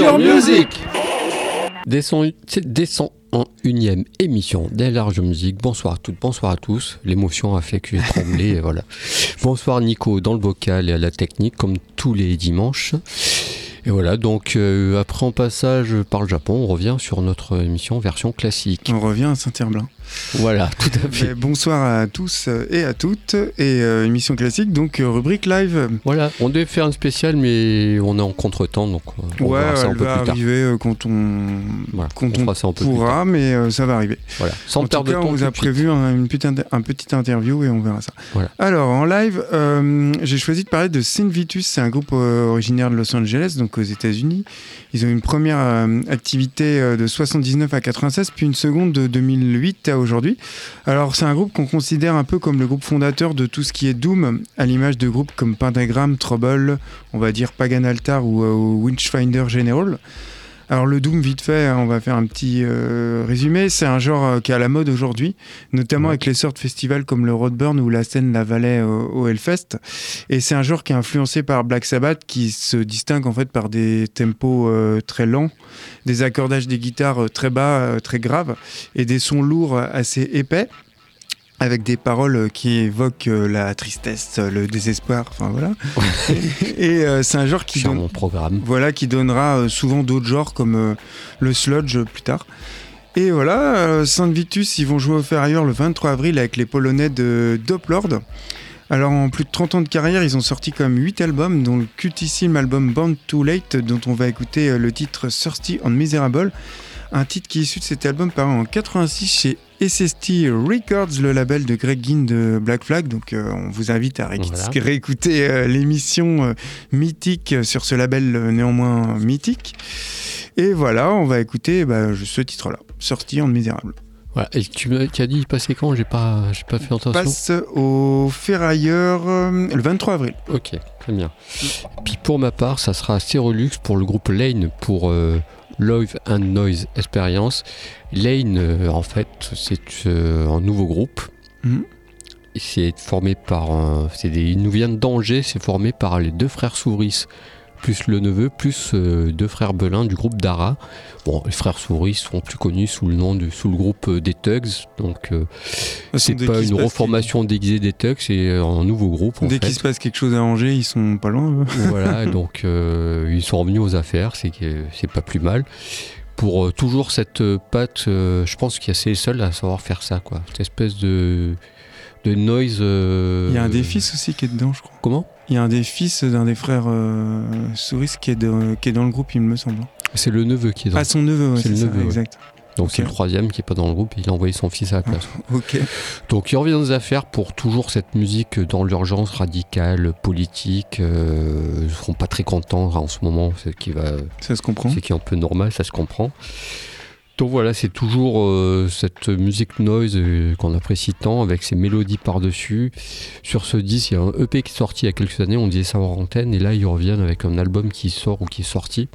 Large Music Descend, descend en unième émission des Large Music. Bonsoir à toutes, bonsoir à tous. L'émotion a fait que j'ai tremblé, et voilà. Bonsoir Nico dans le vocal et à la technique, comme tous les dimanches. Et voilà, donc euh, après un passage par le Japon, on revient sur notre émission version classique. On revient à Saint-Herblain. Voilà, tout à fait. Bonsoir à tous et à toutes. Et euh, émission classique, donc euh, rubrique live. Voilà, on devait faire un spécial, mais on est en contre-temps, donc euh, on ouais, verra ça un elle peu va plus tard. arriver euh, quand on, Voilà, quand on on ça un peu pourra, tard. mais euh, ça va arriver. Voilà, sans en tout de cas, temps. on vous a prévu un, une un petit interview et on verra ça. Voilà. Alors, en live, euh, j'ai choisi de parler de Sin Vitus. C'est un groupe originaire de Los Angeles, donc aux États-Unis. Ils ont une première activité de 79 à 96, puis une seconde de 2008 à aujourd'hui. Alors, c'est un groupe qu'on considère un peu comme le groupe fondateur de tout ce qui est Doom, à l'image de groupes comme Pentagram, Trouble, on va dire Pagan Altar ou, euh, ou Witchfinder General. Alors le Doom, vite fait, hein, on va faire un petit euh, résumé. C'est un genre euh, qui est à la mode aujourd'hui, notamment Ouais. avec les sortes festivals comme le Roadburn ou la scène La Valais au, au Hellfest. Et c'est un genre qui est influencé par Black Sabbath, qui se distingue en fait par des tempos euh, très lents, des accordages des guitares euh, très bas, euh, très graves, et des sons lourds euh, assez épais. Avec des paroles qui évoquent euh, la tristesse, euh, le désespoir, enfin voilà. et euh, c'est un genre qui Sur donne, mon programme. voilà, qui donnera souvent d'autres genres comme euh, le sludge plus tard. Et voilà, euh, Saint Vitus, ils vont jouer au Ferrailleur le 23 avril avec les Polonais de Doplord. Alors en plus de 30 ans de carrière, ils ont sorti comme 8 albums, dont le cultissime album Born Too Late, dont on va écouter le titre Thirsty and Miserable. Un titre qui est issu de cet album paru en 86 chez SST Records, le label de Greg Ginn de Black Flag. Donc euh, on vous invite à ré- Voilà. réécouter euh, l'émission euh, mythique sur ce label néanmoins mythique. Et voilà, on va écouter bah, ce titre-là, Sorti en misérable. Voilà. Et tu as dit il passait quand? J'ai pas, j'ai pas fait attention. Passe au Ferrailleur le 23 avril. Ok, très bien. Puis pour ma part, ça sera Stérolux pour le groupe Lane pour Live and Noise Experience. Lane, euh, en fait, c'est euh, un nouveau groupe. Et C'est formé par. un- c'est des, il nous vient d'Angers, c'est formé par les deux frères Souris, plus le neveu, plus euh, deux frères Belin du groupe Dara. Bon, les frères Souris sont plus connus sous le nom de, sous le groupe euh, des Tugs. Donc, euh, c'est Dès pas une reformation déguisée des Tugs, c'est euh, un nouveau groupe. En Dès qu'il se passe quelque chose à Angers, ils sont pas loin. Voilà, donc euh, ils sont revenus aux affaires, c'est que c'est pas plus mal. Pour toujours cette patte, je pense qu'il y a c'est les seuls à savoir faire ça, quoi. Cette espèce de, de noise. Il y a un des fils aussi qui est dedans, je crois. Comment? Il y a un des fils d'un des frères euh, Souris qui est, de- qui est dans le groupe, il me semble. C'est le neveu qui est dans. Ah, son neveu, ouais, C'est le ça, neveu, ouais. exact. donc c'est le troisième qui est pas dans le groupe. Il a envoyé son fils à la place. Ok. Donc ils reviennent aux affaires pour toujours cette musique dans l'urgence radicale, politique. Euh, ils seront pas très contents en ce moment, c'est qui va Ça se comprend. C'est qui est un peu normal, ça se comprend. Donc voilà, c'est toujours euh, cette musique noise euh, qu'on apprécie tant, avec ces mélodies par-dessus. Sur ce disque, il y a un EP qui est sorti il y a quelques années, on disait ça en antenne, et là ils reviennent avec un album qui sort ou qui est sorti.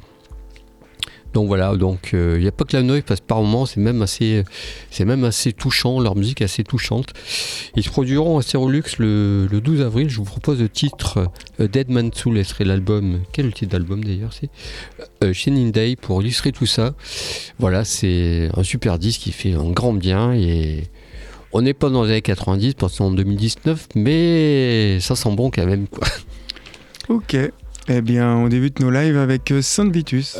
Donc voilà, donc euh, il n'y a pas que la noise, parce que par moments c'est même assez, c'est même assez touchant, leur musique est assez touchante. Ils se produiront à Stérolux le, le 12 avril. Je vous propose le titre euh, Dead Man Soul, et serait l'album. Quel est le titre d'album d'ailleurs C'est euh, Shining Day pour illustrer tout ça. Voilà, c'est un super disque qui fait un grand bien et on n'est pas dans les années 90, parce en 2019, mais ça sent bon quand même. Quoi. Ok. Eh bien, on débute nos lives avec euh, Saint Vitus.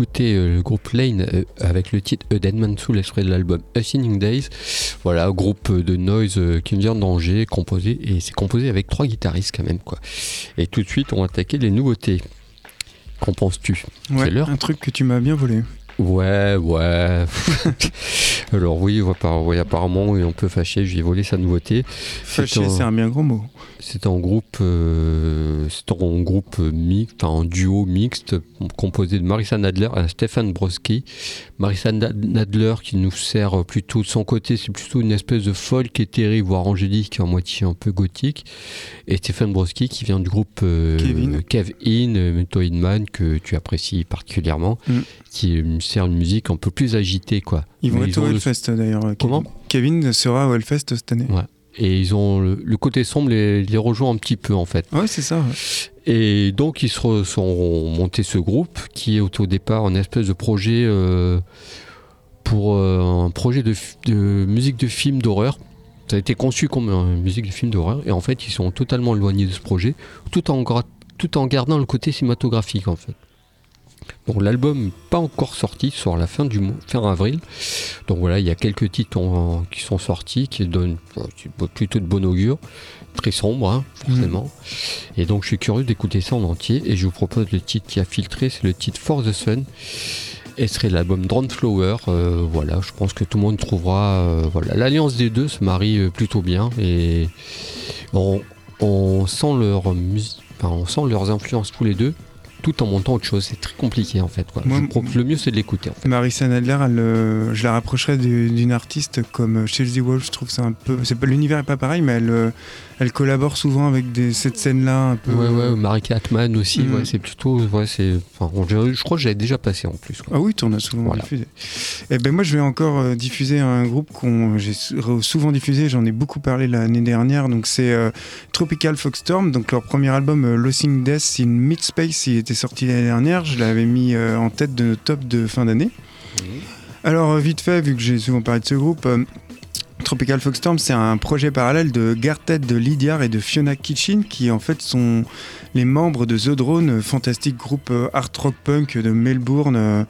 D'écouter euh, le groupe Lane euh, avec le titre A Dead Man Soul extrait de l'album A Sinning Days. Voilà, groupe de noise euh, qui vient d'Angers, composé, et c'est composé avec trois guitaristes quand même. quoi. Et tout de suite, on va attaquer les nouveautés. Qu'en penses-tu? Ouais, un truc que tu m'as bien volé. Ouais, ouais. Alors oui, apparemment, on peut fâcher, je lui ai volé sa nouveauté. Fâché, un- c'est un bien gros mot. C'est en groupe, euh, en groupe mixte, enfin en duo mixte composé de Marissa Nadler et Stéphane Broski. Marissa Na- Nadler qui nous sert plutôt de son côté, c'est plutôt une espèce de folk éthérée, voire angélique, en moitié un peu gothique. Et Stéphane Broski qui vient du groupe euh, Kevin. In, euh, que tu apprécies particulièrement, Mm. qui euh, sert une musique un peu plus agitée. quoi. Ils vont Mais être au Hellfest d'ailleurs. Kevin. Comment Kevin sera au Hellfest cette année. Ouais. Et ils ont le, le côté sombre les, les rejoint un petit peu en fait. Ouais, c'est ça. ouais. Et donc ils se sont montés ce groupe qui est au départ un espèce de projet euh, pour euh, un projet de, musique de film d'horreur. Ça a été conçu comme une musique de film d'horreur et en fait ils sont totalement éloignés de ce projet tout en, tout en gardant le côté cinématographique en fait. Donc l'album pas encore sorti, sort la fin du fin avril. Donc voilà, il y a quelques titres qui sont sortis, qui donnent euh, plutôt de bon augure, très sombre hein, forcément. Et donc je suis curieux d'écouter ça en entier et je vous propose le titre qui a filtré, c'est le titre For the Sun. Et ce serait l'album Drone Flower. Euh, voilà, je pense que tout le monde trouvera. euh, voilà, l'alliance des deux se marie plutôt bien et on, sent leur mus- enfin, on sent leurs influences tous les deux. Tout en montant autre chose. C'est très compliqué en fait. Quoi. Moi, Je le mieux c'est de l'écouter. En fait. Marissa Nadler, elle, euh, je la rapprocherais du- d'une artiste comme Chelsea Wolf. Je trouve que c'est un peu. c'est L'univers est pas pareil, mais elle, euh, elle collabore souvent avec des, cette scène-là un peu. Ouais, ouais, Marika Atman aussi, Mm. ouais, c'est plutôt. Ouais, c'est, enfin, je, crois que j'avais déjà passé en plus. quoi. Ah oui, tu en as souvent Voilà. diffusé. Et ben moi, je vais encore euh, diffuser un groupe qu'on j'ai sou- souvent diffusé. J'en ai beaucoup parlé l'année dernière. Donc c'est euh, Tropical Foxstorm. Donc leur premier album, euh, Losing Death in Midspace, il était sorti l'année dernière. Je l'avais mis euh, en tête de notre top de fin d'année. Alors, euh, vite fait, vu que j'ai souvent parlé de ce groupe, euh, Tropical Foxstorm, c'est un projet parallèle de Gartet de Lydiard et de Fiona Kitchen, qui en fait sont les membres de The Drone, fantastique groupe art rock punk de Melbourne.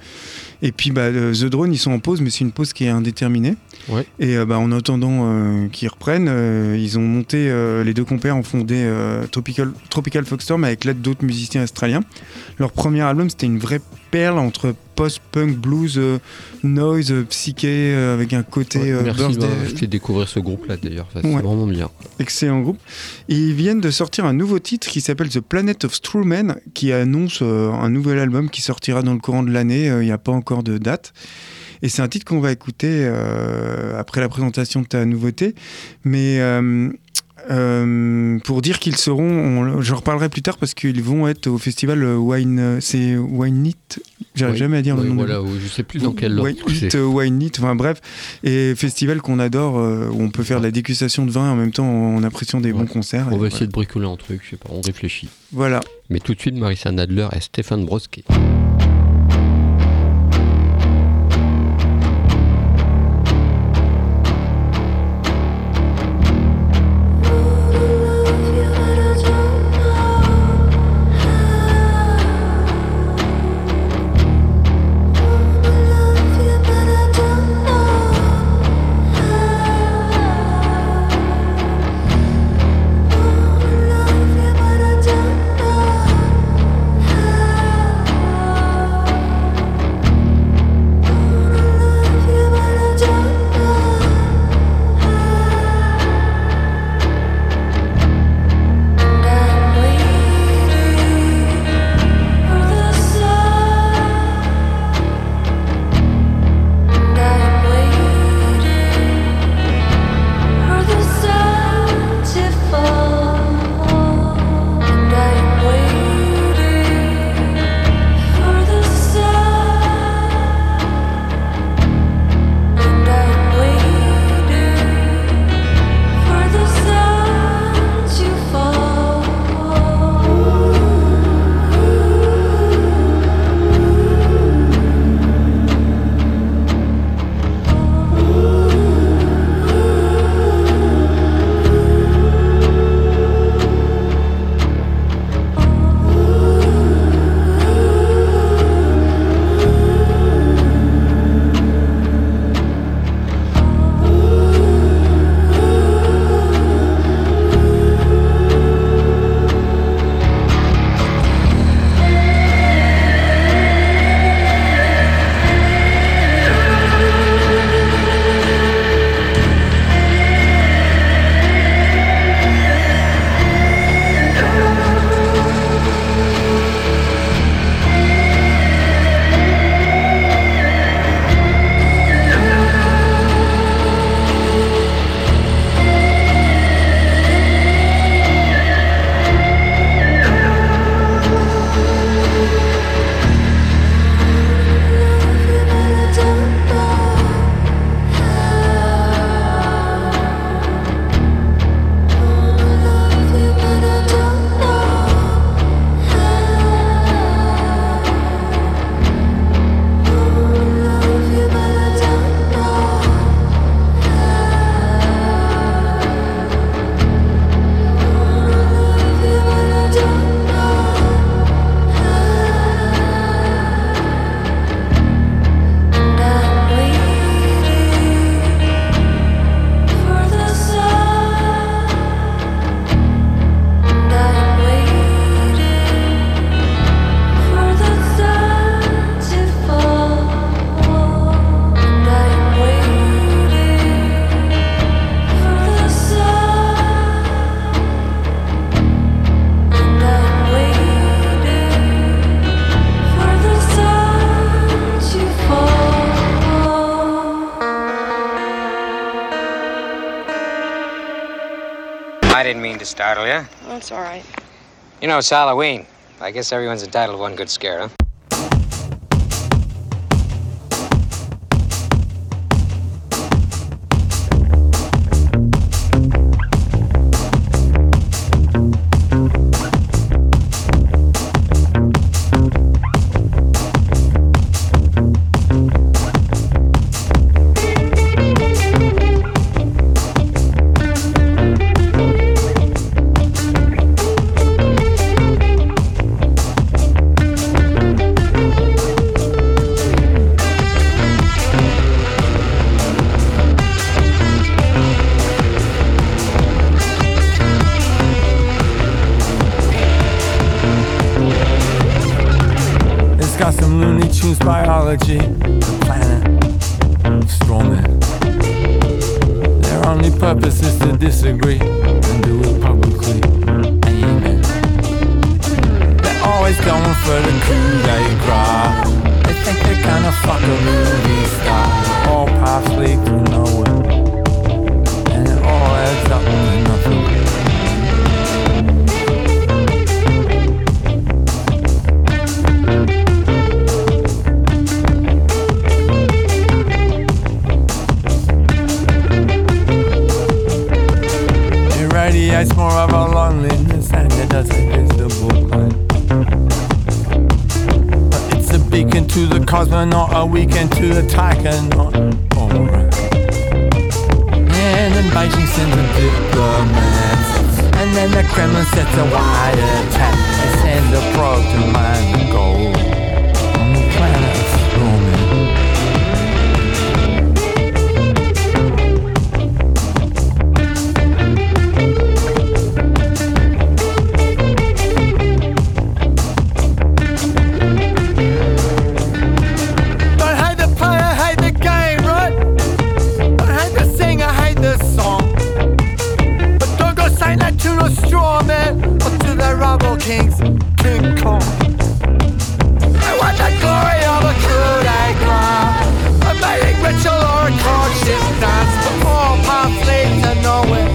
Et puis bah, The Drone, ils sont en pause, mais c'est une pause qui est indéterminée. Ouais. Et euh, bah, en attendant euh, qu'ils reprennent, euh, ils ont monté, euh, les deux compères ont fondé Tropical, Tropical Foxstorm avec l'aide d'autres musiciens australiens. Leur premier album, c'était une vraie perle entre post-punk, blues, euh, noise, euh, psyché, euh, avec un côté Ouais, merci, birthday. ouais, je t'ai découvert ce groupe-là d'ailleurs. C'est Ouais. vraiment bien. Excellent groupe. Et ils viennent de sortir un nouveau titre qui s'appelle The Planet of Strowmen, qui annonce un nouvel album qui sortira dans le courant de l'année. Il n'y a pas encore de date. Et c'est un titre qu'on va écouter après la présentation de ta nouveauté. Mais euh, pour dire qu'ils seront, on- je reparlerai plus tard parce qu'ils vont être au festival euh, Wine, euh, c'est Wine It? J'arrive Oui. jamais à dire le nom. voilà, je sais plus dans quel. Wine It, Wine It, enfin bref, et festival qu'on adore, où on peut faire de la dégustation de vin et en même temps en appréciant des Ouais. bons concerts. On va voilà. essayer de bricoler un truc, je sais pas, on réfléchit. Voilà. Mais tout de suite, Marissa Nadler et Stéphane Broski. I didn't mean to startle you. That's all right. You know, it's Halloween. I guess everyone's entitled to one good scare, huh? Wide attack. They send a probe to mine the gold on the planet rubble kings, King Kong. I want the glory of a coup d'état, a mating ritual or a courtship dance. But all paths lead to nowhere,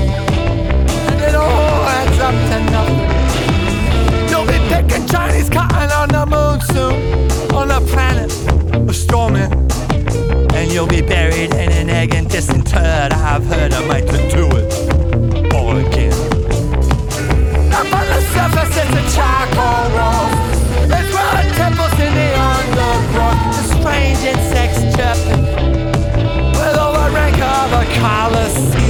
and it all adds up to nothing. You'll be picking Chinese cotton on the moon soon, on the planet of Strawman. And you'll be buried in an egg and disinterred. I've heard a mate to do it palace.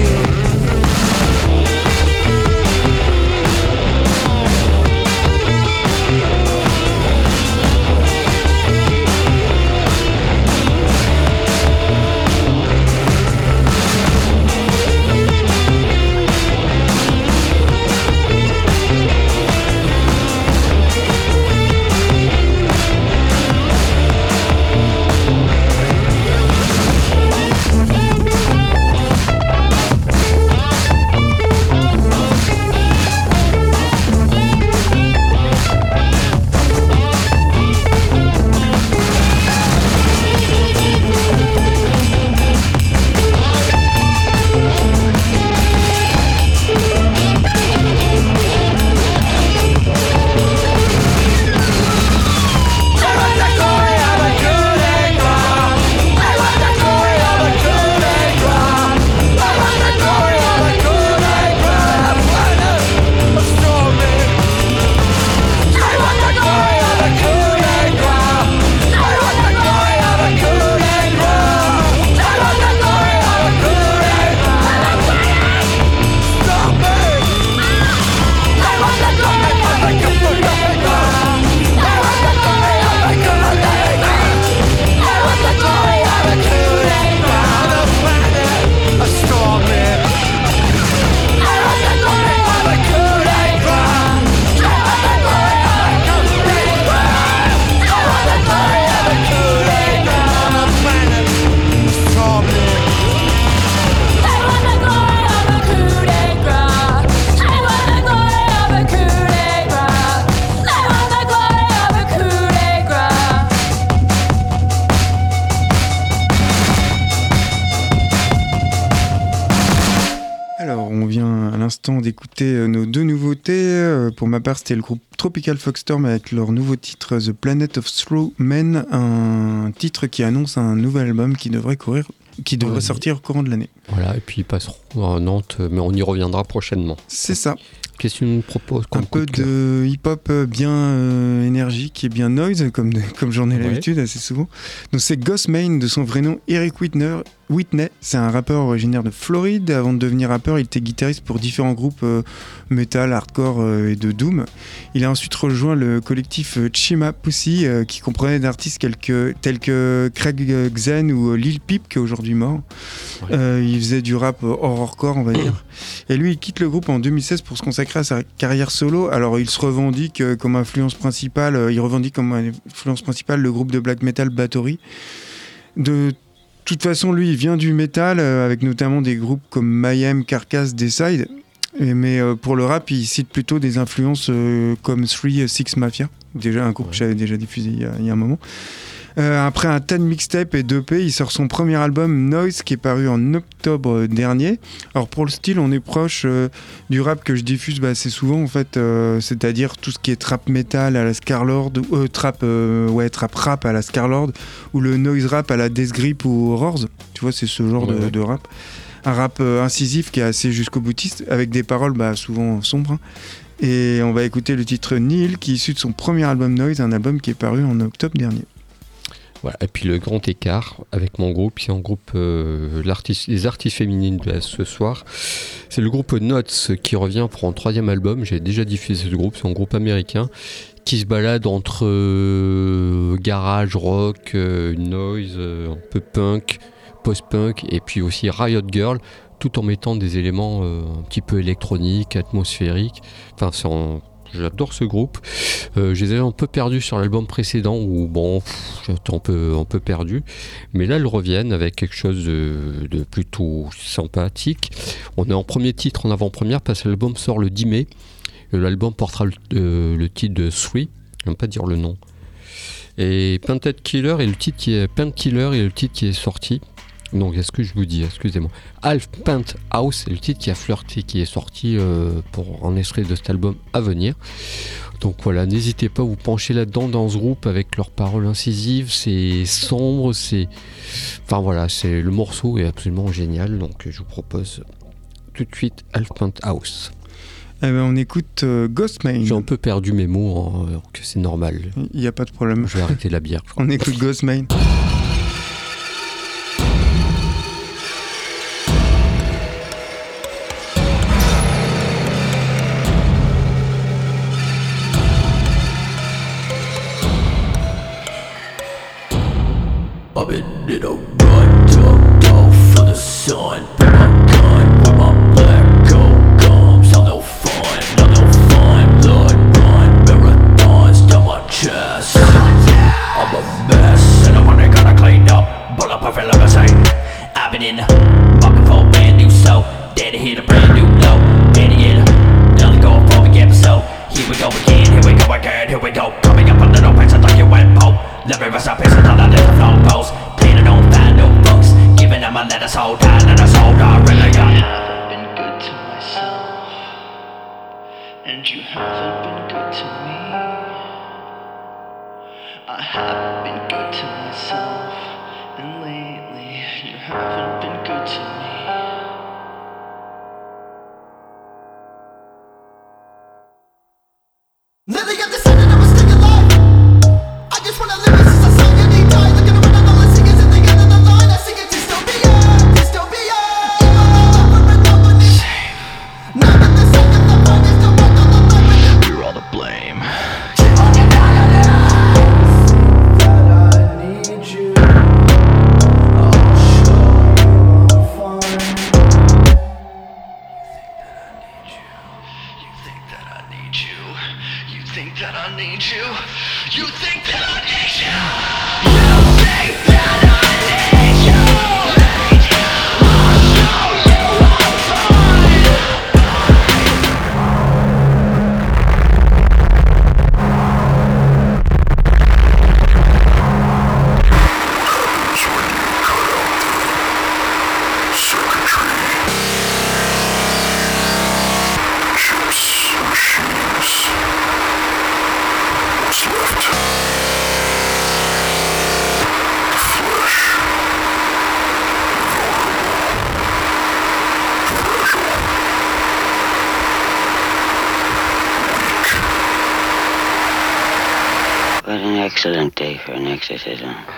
Ma part, c'était le groupe Tropical Foxstorm avec leur nouveau titre The Planet of Slow Men, un titre qui annonce un nouvel album qui devrait courir, qui devrait Ouais. sortir au courant de l'année. Voilà, et puis ils passeront à Nantes, mais on y reviendra prochainement. C'est ça. Qu'est-ce que tu nous proposes Un comme coup peu de hip-hop euh, bien euh, énergique et bien noise, comme, comme j'en ai Ouais. l'habitude assez souvent. Donc c'est Ghost Main, de son vrai nom Eric Whitner. Whitney, c'est un rappeur originaire de Floride. Avant de devenir rappeur, il était guitariste pour différents groupes euh, metal, hardcore euh, et de doom. Il a ensuite rejoint le collectif euh, Chima Pussy, euh, qui comprenait d'artistes tels que Craig Xen ou Lil Peep, qui est aujourd'hui mort. Ouais. Il faisait du rap horrorcore, on va dire. Et lui, il quitte le groupe en 2016 pour se consacrer à sa carrière solo. Alors, il se revendique comme influence principale, il revendique comme influence principale le groupe de black metal Bathory. De toute façon, lui, il vient du metal, euh, avec notamment des groupes comme Mayhem, Carcass, Decide. Et- mais euh, pour le rap, il cite plutôt des influences euh, comme 3 Six Mafia, déjà un groupe Ouais. que j'avais déjà diffusé il y a, il y a un moment. Euh, après un tas de mixtapes et d'EP, il sort son premier album Noise qui est paru en octobre dernier. Alors pour le style, on est proche euh, du rap que je diffuse bah, assez souvent en fait, euh, c'est-à-dire tout ce qui est trap metal à la Scarlord, ou euh, trap euh, ouais trap rap à la Scarlord ou le noise rap à la Death Grip ou Roars. Tu vois, c'est ce genre Ouais, de, ouais. de rap. Un rap euh, incisif qui est assez jusqu'au boutiste avec des paroles bah, souvent sombres. hein. Et on va écouter le titre Neil qui est issu de son premier album Noise, un album qui est paru en octobre dernier. Et puis le grand écart avec mon groupe, qui est en groupe euh, les artistes féminines de ce soir, c'est le groupe Notes qui revient pour un troisième album. J'ai déjà diffusé ce groupe, c'est un groupe américain qui se balade entre euh, garage, rock, euh, noise, un peu punk, post-punk et puis aussi Riot Girl, tout en mettant des éléments un petit peu électroniques, atmosphériques. Enfin, c'est J'adore ce groupe. Euh, je les avais un peu perdus sur l'album précédent où bon, j'étais un peu, perdu. Mais là, ils reviennent avec quelque chose de, plutôt sympathique. On est en premier titre en avant-première parce que l'album sort le 10 mai. Et L'album portera le, euh, le titre de Three. Je ne pas dire le nom. Et Painted Killer est le titre qui est Painkiller et le titre qui est sorti. Donc, est-ce que je vous dis, excusez-moi. Half Paint House, c'est le titre qui a flirté, qui est sorti euh, pour un extrait de cet album à venir. Donc voilà, n'hésitez pas à vous pencher là-dedans dans ce groupe avec leurs paroles incisives. C'est sombre, c'est. Enfin voilà, c'est le morceau est absolument génial. Donc je vous propose tout de suite Half Paint House. Eh ben, on écoute euh, Ghostman. J'ai un peu perdu mes mots, hein, que c'est normal. Il n'y a pas de problème. Je vais arrêter la bière. On écoute Ghostman. Been in a run, ducked off for the sun. Put my gun where my black gold comes. How no fun, how no fun. Blood run, marathons down my chest. I'm a mess, and I'm only gonna clean up. Pull up a feel limousine. I've been in market for a brand new soul. Daddy hit a brand new low. Daddy in a nearly going for the episode. Here we go again, here we go again, here we go. Coming up a little bit, so like you went. Let me rest up, it's another little que és això?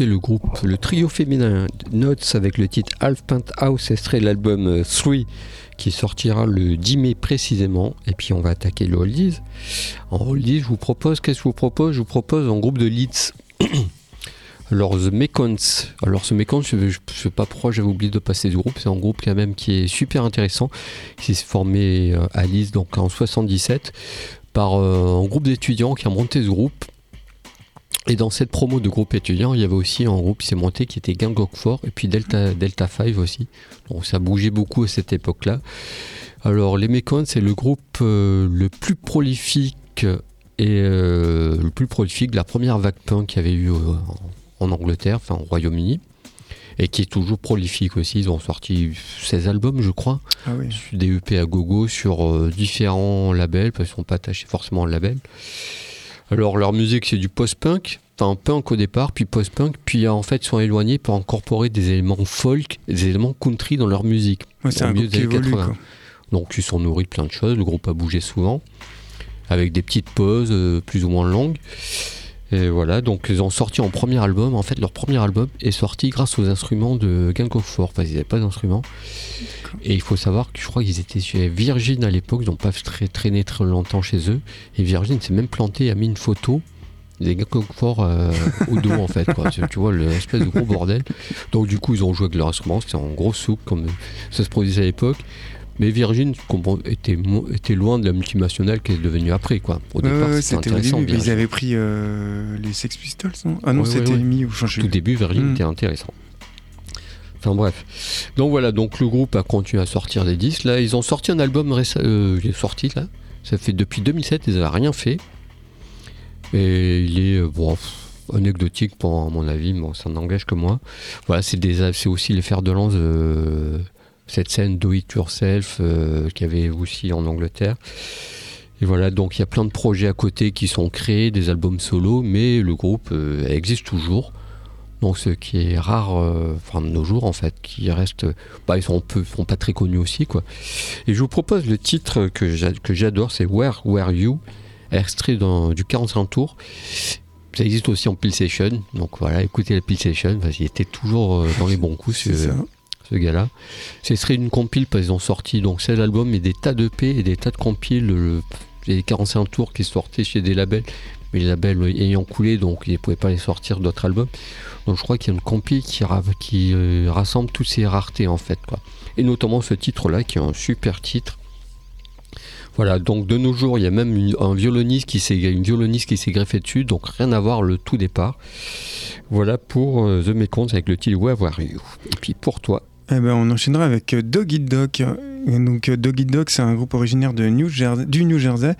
Le groupe, le trio féminin Notes avec le titre Half Pint House, extrait de l'album 3 qui sortira le 10 mai précisément. Et puis on va attaquer le Oldies. En Oldies, je vous propose, qu'est-ce que je vous propose? Je vous propose un groupe de Leeds. Alors The Mekons, alors ce Mekons, je ne sais pas pourquoi j'avais oublié de passer ce groupe, c'est un groupe quand même qui est super intéressant, qui s'est formé euh, à Leeds donc en 77 par euh, un groupe d'étudiants qui a monté ce groupe. Et dans cette promo de groupe étudiant, il y avait aussi un groupe qui s'est monté qui était Gang Four et puis Delta, Delta 5 aussi. Donc ça bougeait beaucoup à cette époque-là. Alors les Mekons, c'est le groupe euh, le plus prolifique et euh, le plus prolifique de la première vague punk qu'il y avait eu euh, en Angleterre, enfin au Royaume-Uni. Et qui est toujours prolifique aussi. Ils ont sorti 16 albums, je crois. Ah oui. Des EP à gogo sur différents labels, parce qu'ils ne sont pas attachés forcément au label. Alors leur musique c'est du post-punk, enfin punk au départ, puis post-punk, puis en fait ils sont éloignés pour incorporer des éléments folk, des éléments country dans leur musique. Ouais, c'est Au un milieu groupe qui des années évolue. 80. Quoi. Donc ils sont nourris de plein de choses, le groupe a bougé souvent, avec des petites pauses euh, plus ou moins longues. Et voilà, donc ils ont sorti en premier album. En fait, leur premier album est sorti grâce aux instruments de Gang of Four. Enfin, ils n'avaient pas d'instruments. Et il faut savoir que je crois qu'ils étaient chez Virgin à l'époque. Ils n'ont pas très, traîné très longtemps chez eux. Et Virgin s'est même planté, a mis une photo des Gang of Four euh, au dos en fait. Quoi. Tu vois, l'espèce de gros bordel. Donc du coup, ils ont joué avec leur instrument. C'était en gros souk comme ça se produisait à l'époque. Mais Virgin était, était loin de la multinationale qui est devenue après. Quoi. Au Ouais, départ, ouais, c'était au intéressant. début. Ils avaient pris euh, les Sex Pistols, non? Ah non, Ouais, c'était mis ou changé. Tout début, Virgin Mm. était intéressant. Enfin bref. Donc voilà, donc le groupe a continué à sortir des disques. Là, ils ont sorti un album récem- euh, il est sorti là. Ça fait depuis 2007, ils n'avaient rien fait. Et il est euh, bon, anecdotique pour à mon avis, bon, ça n'engage que moi. Voilà, c'est des, c'est aussi les fers de lance cette scène Do It Yourself euh, qu'il y avait aussi en Angleterre. Et voilà, donc il y a plein de projets à côté qui sont créés, des albums solo, mais le groupe euh, existe toujours. Donc ce qui est rare, euh, enfin de nos jours en fait, qui reste, bah, ils sont, peu, sont pas très connus aussi quoi. Et je vous propose le titre que j'a- que j'adore, c'est Where Were You, extrait dans- du 45 tours. Ça existe aussi en Pulsation, donc voilà, écoutez la Pulsation, parce qu'il était toujours euh, dans les bons coups C'est ce, gars-là. Ce serait une compile parce qu'ils ont sorti donc 16 albums et des tas de P et des tas de compiles. Le, les 45 tours qui sortaient chez des labels, mais les labels ayant coulé, donc ils ne pouvaient pas les sortir d'autres albums. Donc je crois qu'il y a une compile qui, euh, rassemble toutes ces raretés en fait. Quoi. Et notamment ce titre-là qui est un super titre. Voilà, donc de nos jours, il y a même une, un violoniste qui s'est, une violoniste qui s'est greffée dessus, donc rien à voir le tout départ. Voilà pour euh, The Mekons avec le titre Where Were You? Et puis pour toi, Eh ben, on enchaînera avec euh, Dog Eat Dog. Donc euh, Dog Eat Dog, c'est un groupe originaire de New Jersey, du New Jersey.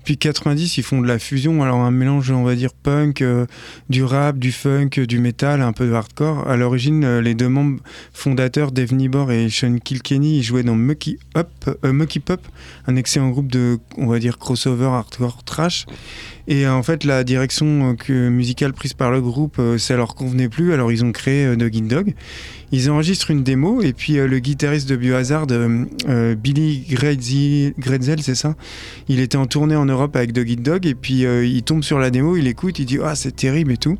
Depuis 90, ils font de la fusion, alors un mélange, on va dire, punk, euh, du rap, du funk, euh, du metal, un peu de hardcore. À l'origine, les deux membres fondateurs, Dave Nibor et Sean Kilkenny, ils jouaient dans Mucky Up, Mucky Pop, un excellent groupe de, on va dire, crossover hardcore trash. Et en fait, la direction musicale prise par le groupe, ça leur convenait plus, alors ils ont créé euh, Dog. Ils enregistrent une démo et puis le guitariste de Biohazard, euh, Billy Gretzel, c'est ça? Il était en tournée en Europe avec Dog Eat Dog et puis euh, il tombe sur la démo, il écoute, il dit ah c'est terrible et tout.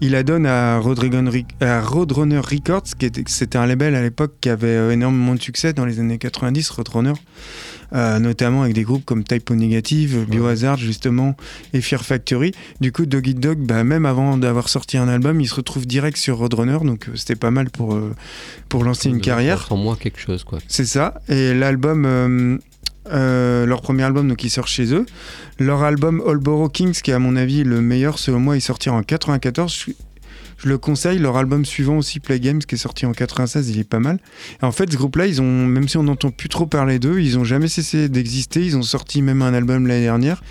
Il la donne à, à Roadrunner Records, qui était, c'était un label à l'époque qui avait euh, énormément de succès dans les années 90, Roadrunner, euh, notamment avec des groupes comme Typo Negative, Biohazard justement et Fear Factory. Du coup, Dog Eat Dog, bah, même avant d'avoir sorti un album, il se retrouve direct sur Roadrunner, donc euh, c'était pas mal pour, euh, pour lancer une carrière. Sans moi quelque chose quoi. C'est ça. Et l'album, euh, leur premier album, donc il sort chez eux. Leur album All Borough Kings, qui est à mon avis le meilleur selon moi, il sortira en 94. Je, je le conseille. Leur album suivant aussi, Play Games, qui est sorti en 96, il est pas mal. Et en fait, ce groupe-là, ils ont, même si on n'entend plus trop parler d'eux, ils ont jamais cessé d'exister. Ils ont sorti même un album l'année dernière.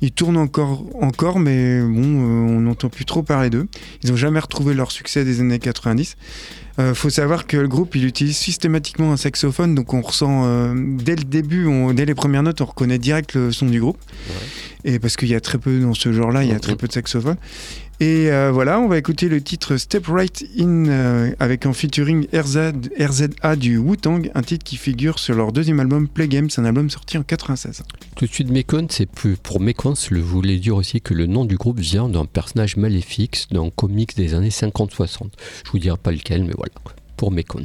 Ils tournent encore, encore, mais bon, euh, on n'entend plus trop parler d'eux. Ils n'ont jamais retrouvé leur succès des années 90. Euh, faut savoir que le groupe il utilise systématiquement un saxophone, donc on ressent euh, dès le début, on- dès les premières notes, on reconnaît direct le son du groupe. Et parce qu'il y a très peu dans ce genre-là, il y a très peu de saxophone. Et euh, voilà, on va écouter le titre Step Right In euh, avec en featuring RZ, RZA du Wu-Tang, un titre qui figure sur leur deuxième album Play Games, un album sorti en 96. Tout de suite, Mekons, c'est pour Mekons, je voulais dire aussi que le nom du groupe vient d'un personnage maléfique d'un comics des années 50-60. Je vous dirai pas lequel, mais voilà. Pour Mekons.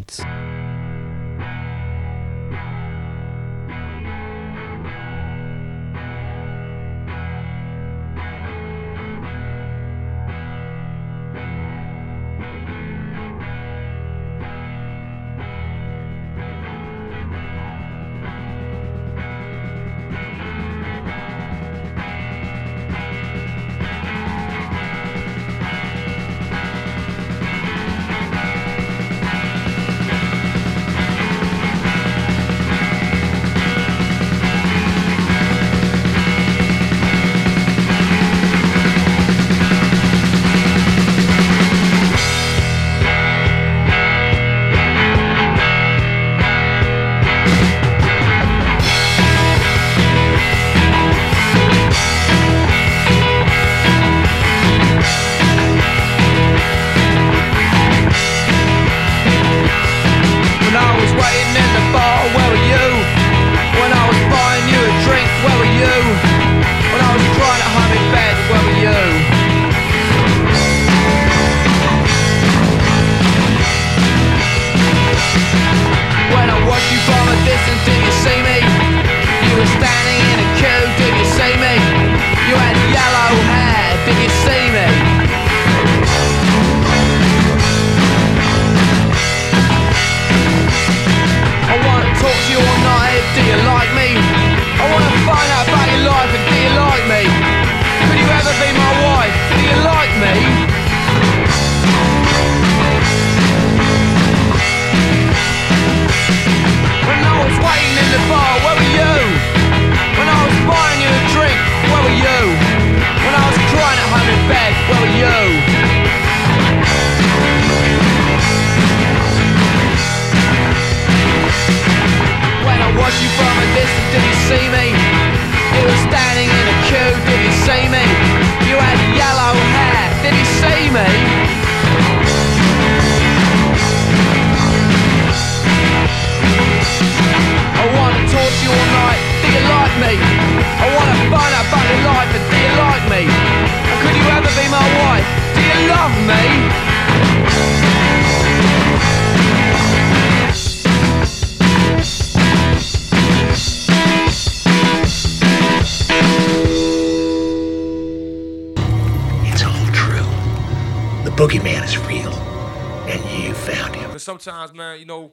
Sometimes, man, you know,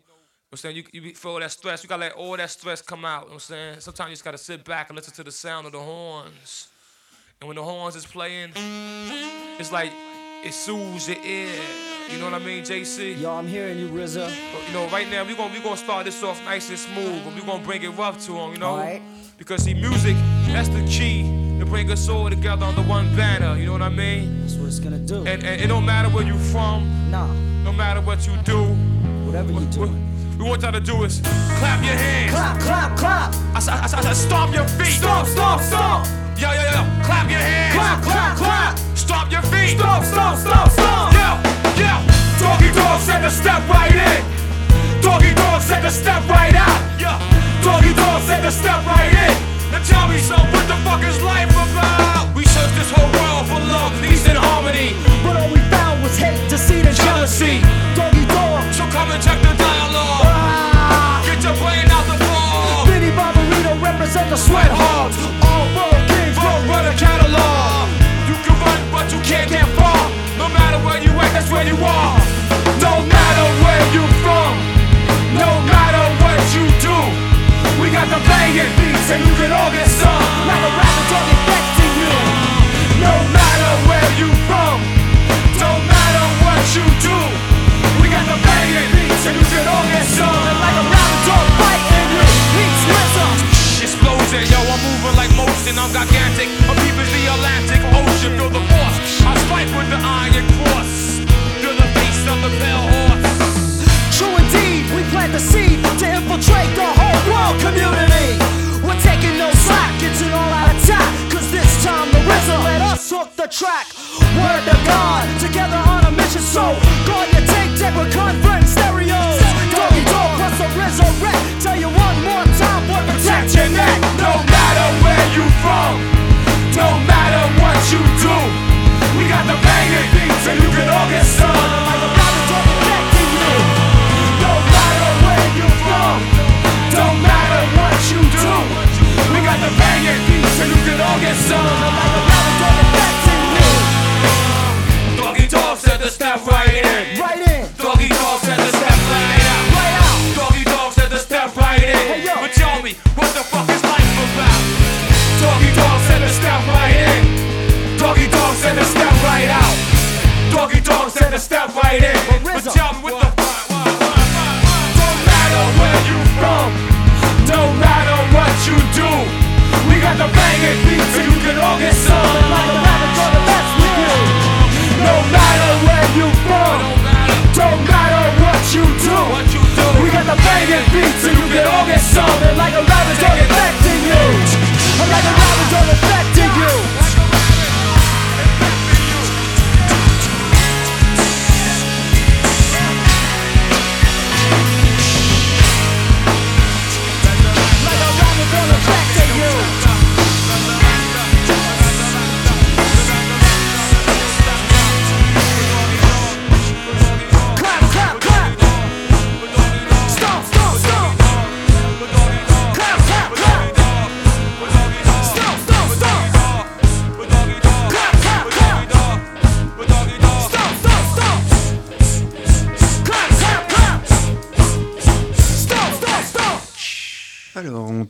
I'm saying, you, you feel that stress, you gotta let all that stress come out. You know what I'm saying? Sometimes you just gotta sit back and listen to the sound of the horns. And when the horns is playing, it's like it soothes your ear. You know what I mean, JC? Yo, I'm hearing you, RZA. But, you know, right now we're gonna we gonna start this off nice and smooth, but we're gonna bring it rough to him, you know? Because see, music, that's the key to bring us all together under one banner. You know what I mean? That's what it's gonna do. And, and it don't matter where you from, Nah, no matter what you do. Whatever you do. We want y'all to do is clap your hands. Clap, clap, clap. I said, I said, I said stomp your feet. Stomp, stomp, stomp. Yo, yo, yo, clap your hands. Clap, clap, clap. Stomp your feet. Stomp, stomp, stomp, stomp. Yo, yo. Doggy dog said to step right in. Doggy dog said to step right out. Yeah. Doggy dog said to step right in. Now tell me, son, what the fuck is life about? We searched this whole world for love, peace, and harmony. But all we found was hate, deceit, and Jealousy. Doggy dog. So come and check the dialogue. Ah. Get your brain out the ball. Vinny Barbarito represent the sweat hogs. All kings, Road road runner catalog. You can run, but you can't get far. No matter where you at, that's where you are. No matter where you from, no matter what you do, we got the banging beats and you can all get some. Like a rapper dog infecting you. No matter where you from, no matter what you do, I'm moving like motion, I'm gigantic. I'm keeping the Atlantic Ocean, feel the force. I strike with the iron cross. Feel the face of the pale horse. True indeed, we plant the seed to infiltrate the whole world community. We're taking no slack, it's an all out attack. Time the RZA let us hook the track. Word to God, together on a mission. So, guard your tape deck with convert stereos. Doggy dog plus a resurrect. Tell you one more time, boy, protect your neck. No matter where you from, no matter what you do, we got the banging beats and you can all get some. Don't matter what you do, got the banging beats and you can all get some. Like a rapper dog infecting you. Doggy dog said to step right in. Right in, Doggy dog said to step right out. right out. Doggy dog said to step right in. Hey, yo. But tell me, what the fuck is life about? Doggy dog said to step right in. Doggy dog said to step right out. Doggy dog said to step right in. But tell me what the fuck. Don't matter where you from. Don't you do. We got the banging beats so you can all get some. Like dog that mess with you. No matter where you from, don't matter what you do. We got the banging beats and you can all get some. Like a rapper dog infecting you. Like a rapper dog infecting you.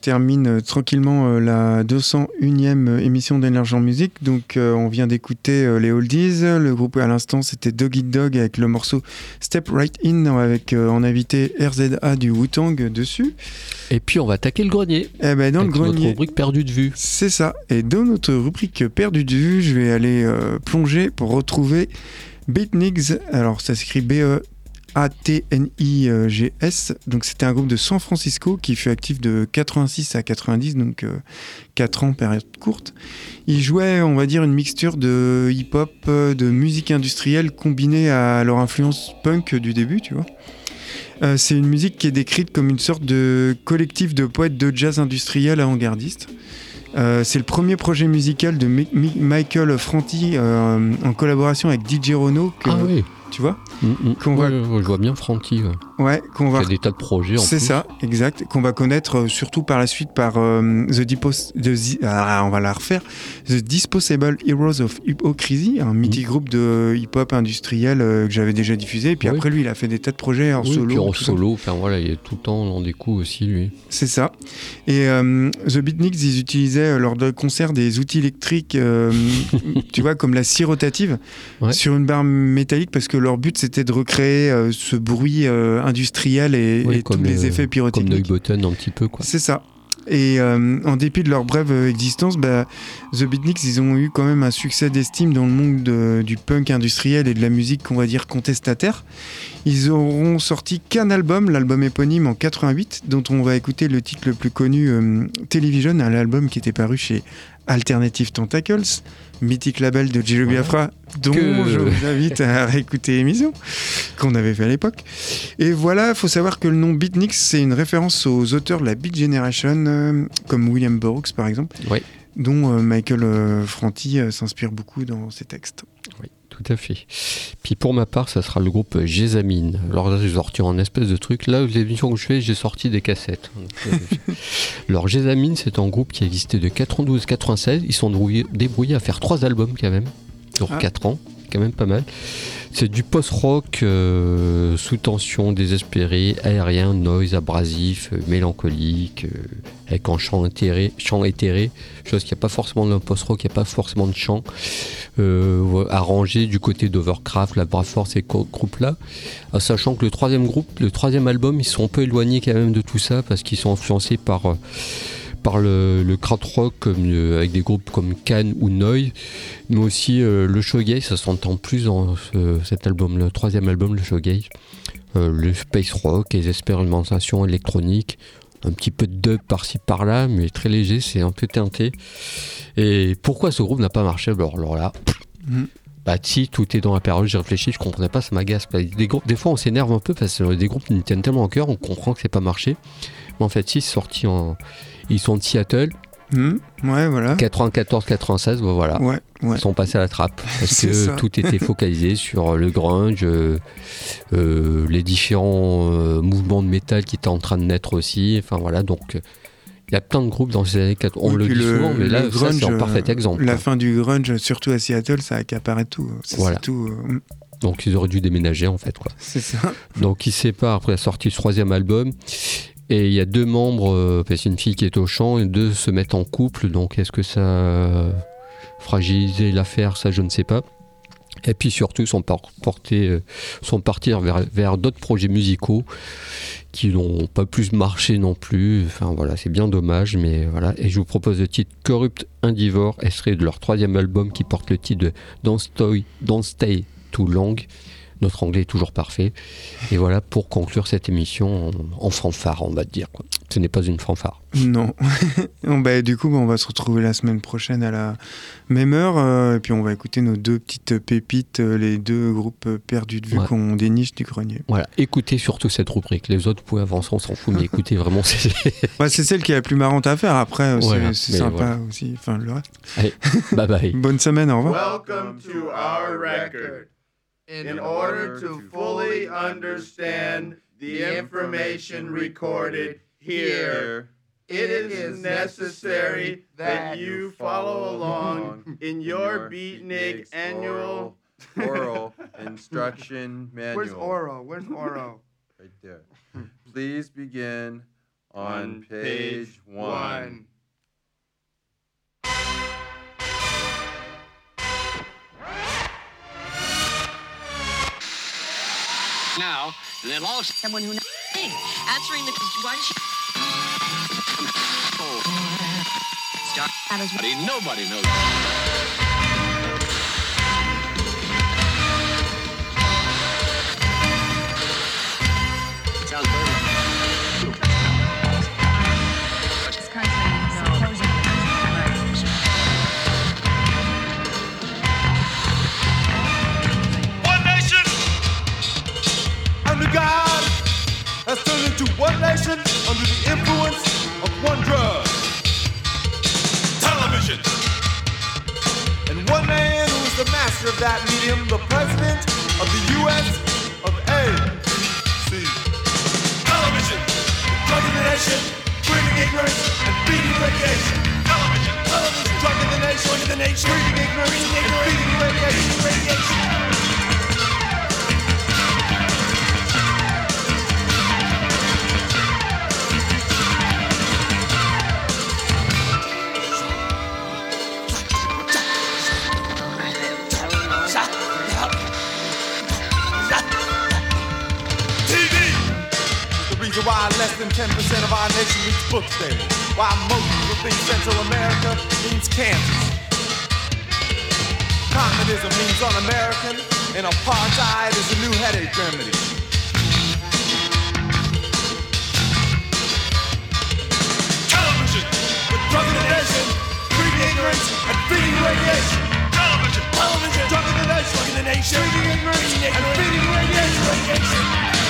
Termine euh, tranquillement euh, la 201e émission d'Énergie en musique. Donc, euh, on vient d'écouter euh, les Oldies. Le groupe à l'instant, c'était Dog Eat Dog avec le morceau Step Right In avec euh, en invité RZA du Wu-Tang dessus. Et puis on va attaquer le grenier. Et ben, dans avec le grenier. notre rubrique perdue de vue. C'est ça. Et dans notre rubrique Perdu de vue, je vais aller euh, plonger pour retrouver Beatniks. Alors, ça s'écrit B-E. A-T-N-I-G-S. Donc, c'était un groupe de San Francisco qui fut actif de 86 à 90, donc 4 ans, période courte. Ils jouaient, on va dire, une mixture de hip-hop, euh, de musique industrielle combinée à leur influence punk du début, tu vois. Euh, c'est une musique qui est décrite comme une sorte de collectif de poètes de jazz industriel avant-gardiste. Euh, c'est le premier projet musical de Mi- Mi- Michael Franti euh, en collaboration avec DJ Renault. Ah oui. Tu vois Mm, mm. Qu'on va- je vois bien Francky. ouais. Ouais, qu'on va. Il y a des tas de projets en C'est ça, exact. Qu'on va connaître euh, surtout par la suite par euh, The Zi- ah, on va la refaire. The Disposable Heroes of Hypocrisy, un mythique groupe de hip-hop industriel euh, que j'avais déjà diffusé. Et puis après, lui, il a fait des tas de projets en Oui, solo. puis en solo, enfin voilà, il est tout le temps dans des coups aussi, lui. C'est ça. Et euh, The Beatniks, ils utilisaient lors de concerts des outils électriques, tu vois, comme la scie rotative, Ouais. sur une barre métallique, parce que leur but c'était de recréer ce bruit euh, industriel et, Oui, et tous comme, les euh, effets Comme pyrotechniques. Neubotten un petit peu, quoi. C'est ça. Et euh, en dépit de leur brève euh, existence, bah, The Beatniks, ils ont eu quand même un succès d'estime dans le monde de- du punk industriel et de la musique, qu'on va dire, contestataire. Ils auront sorti qu'un album, l'album éponyme en 88, dont on va écouter le titre le plus connu, euh, Television, un album qui était paru chez Alternative Tentacles, mythique label de Jerry Biafra, dont Que- je vous invite à réécouter l'émission qu'on avait fait à l'époque. Et voilà, il faut savoir que le nom Beatniks, c'est une référence aux auteurs de la Beat Generation, euh, comme William Burroughs par exemple, dont euh, Michael euh, Franti s'inspire beaucoup dans ses textes. Oui, tout à fait. Puis pour ma part, ça sera le groupe Gésamine. Alors là, j'ai sorti en espèce de truc. Là, l'émission que je fais, j'ai sorti des cassettes. Euh, Alors Gésamine, c'est un groupe qui existait de 92 96. Ils sont débrouillés, à faire trois albums quand même, sur Ah. 4 ans. Quand même pas mal. C'est du post-rock euh, sous tension, désespéré, aérien, noise, abrasif, euh, mélancolique, euh, avec un chant éthéré, chant éthéré, chose qu'il n'y a pas forcément dans le post-rock, il n'y a pas forcément de chant arrangé du côté d'Overcraft, la Brave Force et co- groupe-là. Euh, sachant que le troisième groupe, le troisième album, ils sont un peu éloignés quand même de tout ça parce qu'ils sont influencés par, par le, le comme, euh, avec des groupes comme Cannes ou Noise, mais aussi euh, le shoegaze, ça s'entend plus dans ce- cet album, le troisième album, le shoegaze. Euh, le space rock, les expérimentations électroniques, un petit peu de dub par-ci par-là, mais très léger, c'est un peu teinté. Et pourquoi ce groupe n'a pas marché? Alors, alors là, Mhm. bah si, tout est dans la période, j'ai réfléchi, je comprenais pas, ça m'agace. Bah, Des, groupes- des fois on s'énerve un peu parce que des groupes qui nous tiennent tellement en cœur, on comprend que c'est pas marché. Mais en fait, si, c'est sorti en... Ils sont de Seattle, Hmm, ouais, voilà. 94-96, bah voilà. Ouais, ouais. Ils sont passés à la trappe parce que ça. tout était focalisé sur le grunge, euh, euh, les différents euh, mouvements de métal qui étaient en train de naître aussi. Enfin voilà, donc euh, il y a plein de groupes dans ces années 80. On Oui, le dit souvent, mais là, c'est un parfait euh, exemple. La fin du grunge, surtout à Seattle, ça accaparait tout. Voilà. tout. euh, hmm, Donc ils auraient dû déménager en fait. Quoi. c'est ça. Donc ils séparent après la sortie du troisième album. Et il y a deux membres, euh, c'est une fille qui est au chant, et deux se mettent en couple. Donc est-ce que ça a fragilisé l'affaire Ça, je ne sais pas. Et puis surtout, sont, euh, sont partis vers, vers d'autres projets musicaux qui n'ont pas plus marché non plus. Enfin voilà, c'est bien dommage, mais voilà. Et je vous propose le titre Corrupt Indivore, extrait de leur troisième album qui porte le titre de Don't Stay, Don't Stay Too Long. Notre anglais est toujours parfait. Et voilà pour conclure cette émission en, en fanfare, on va dire. quoi. Ce n'est pas une fanfare. Non. Bon, bah, du coup, bah, on va se retrouver la semaine prochaine à la même heure. euh, et puis, on va écouter nos deux petites pépites, euh, les deux groupes euh, perdus de vue Ouais. qu'on déniche du grenier. Voilà, écoutez surtout cette rubrique. Les autres, vous pouvez avancer, on s'en fout, mais écoutez vraiment. c'est- Ouais, celle qui est la plus marrante à faire. Après, c'est- Voilà, c'est mais sympa voilà. aussi. Enfin, le reste. Allez, bye bye. Bonne semaine, au revoir. Welcome to our record. In order to fully understand the information recorded here, it is necessary that you follow along in your beatnik annual oral instruction manual. Where's Oro? Where's Oro? Right there. Please begin on page one. Now, they'll all someone who knows. Answering the why she? Oh. Nobody, nobody knows. Sounds one nation under the influence of one drug, television. And one man who is the master of that medium, the president of the U.S. of A.C. Television, drug in the nation, breeding ignorance, and feeding radiation. Television, television, drug in the nation, in the nation, breeding ignorance, and feeding radiation. radiation. Reason why less than 10% of our nation reads books daily. Why most people think Central America means Kansas. Communism means un-American, and apartheid is a new headache remedy. Television, the drug of the nation, breeding ignorance and feeding radiation. Television, television, drug of the nation, breeding ignorance and feeding radiation.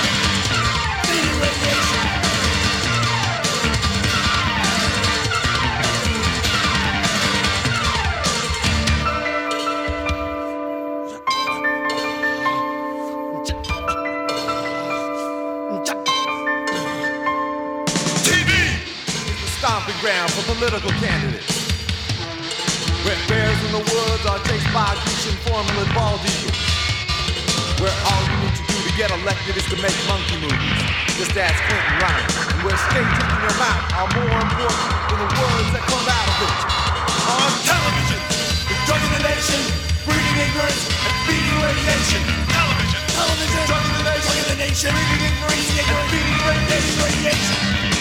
Where bears in the woods are chased by Grecian formula bald eagles. Where all you need to do to get elected is to make monkey movies. Just ask Clinton Ryan. And where statements in your mouth are more important than the words that come out of it. On television, the drug of the nation, breeding ignorance and feeding radiation. Television, television, drug of the nation, drug of the nation, breeding ignorance and feeding radiation,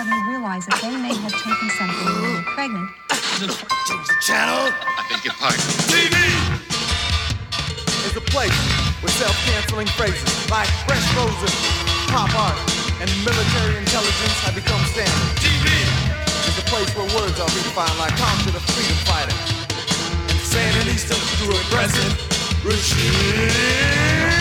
women who suddenly realized that they may have taken something when they were pregnant? Change the channel. I beg your pardon. TV is a place where self-canceling phrases like fresh frozen, pop art, and military intelligence have become standard. TV is a place where words are redefined like concept the freedom fighter. And Sandinista to a present regime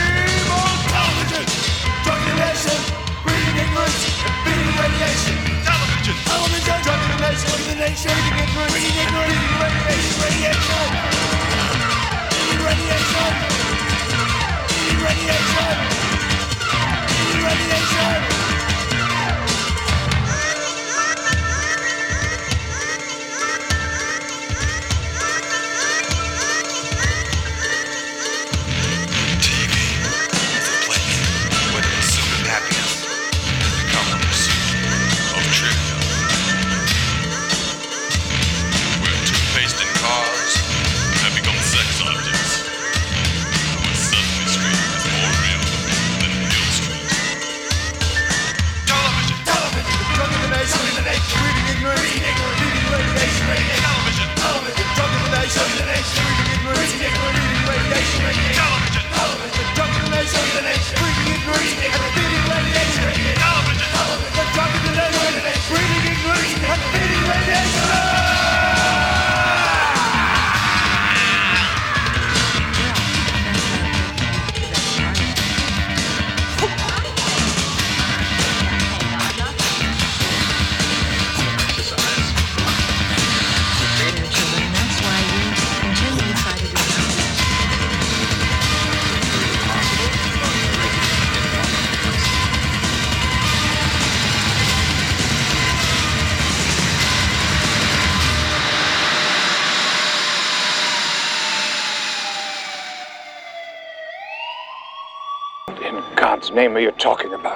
name are you talking about?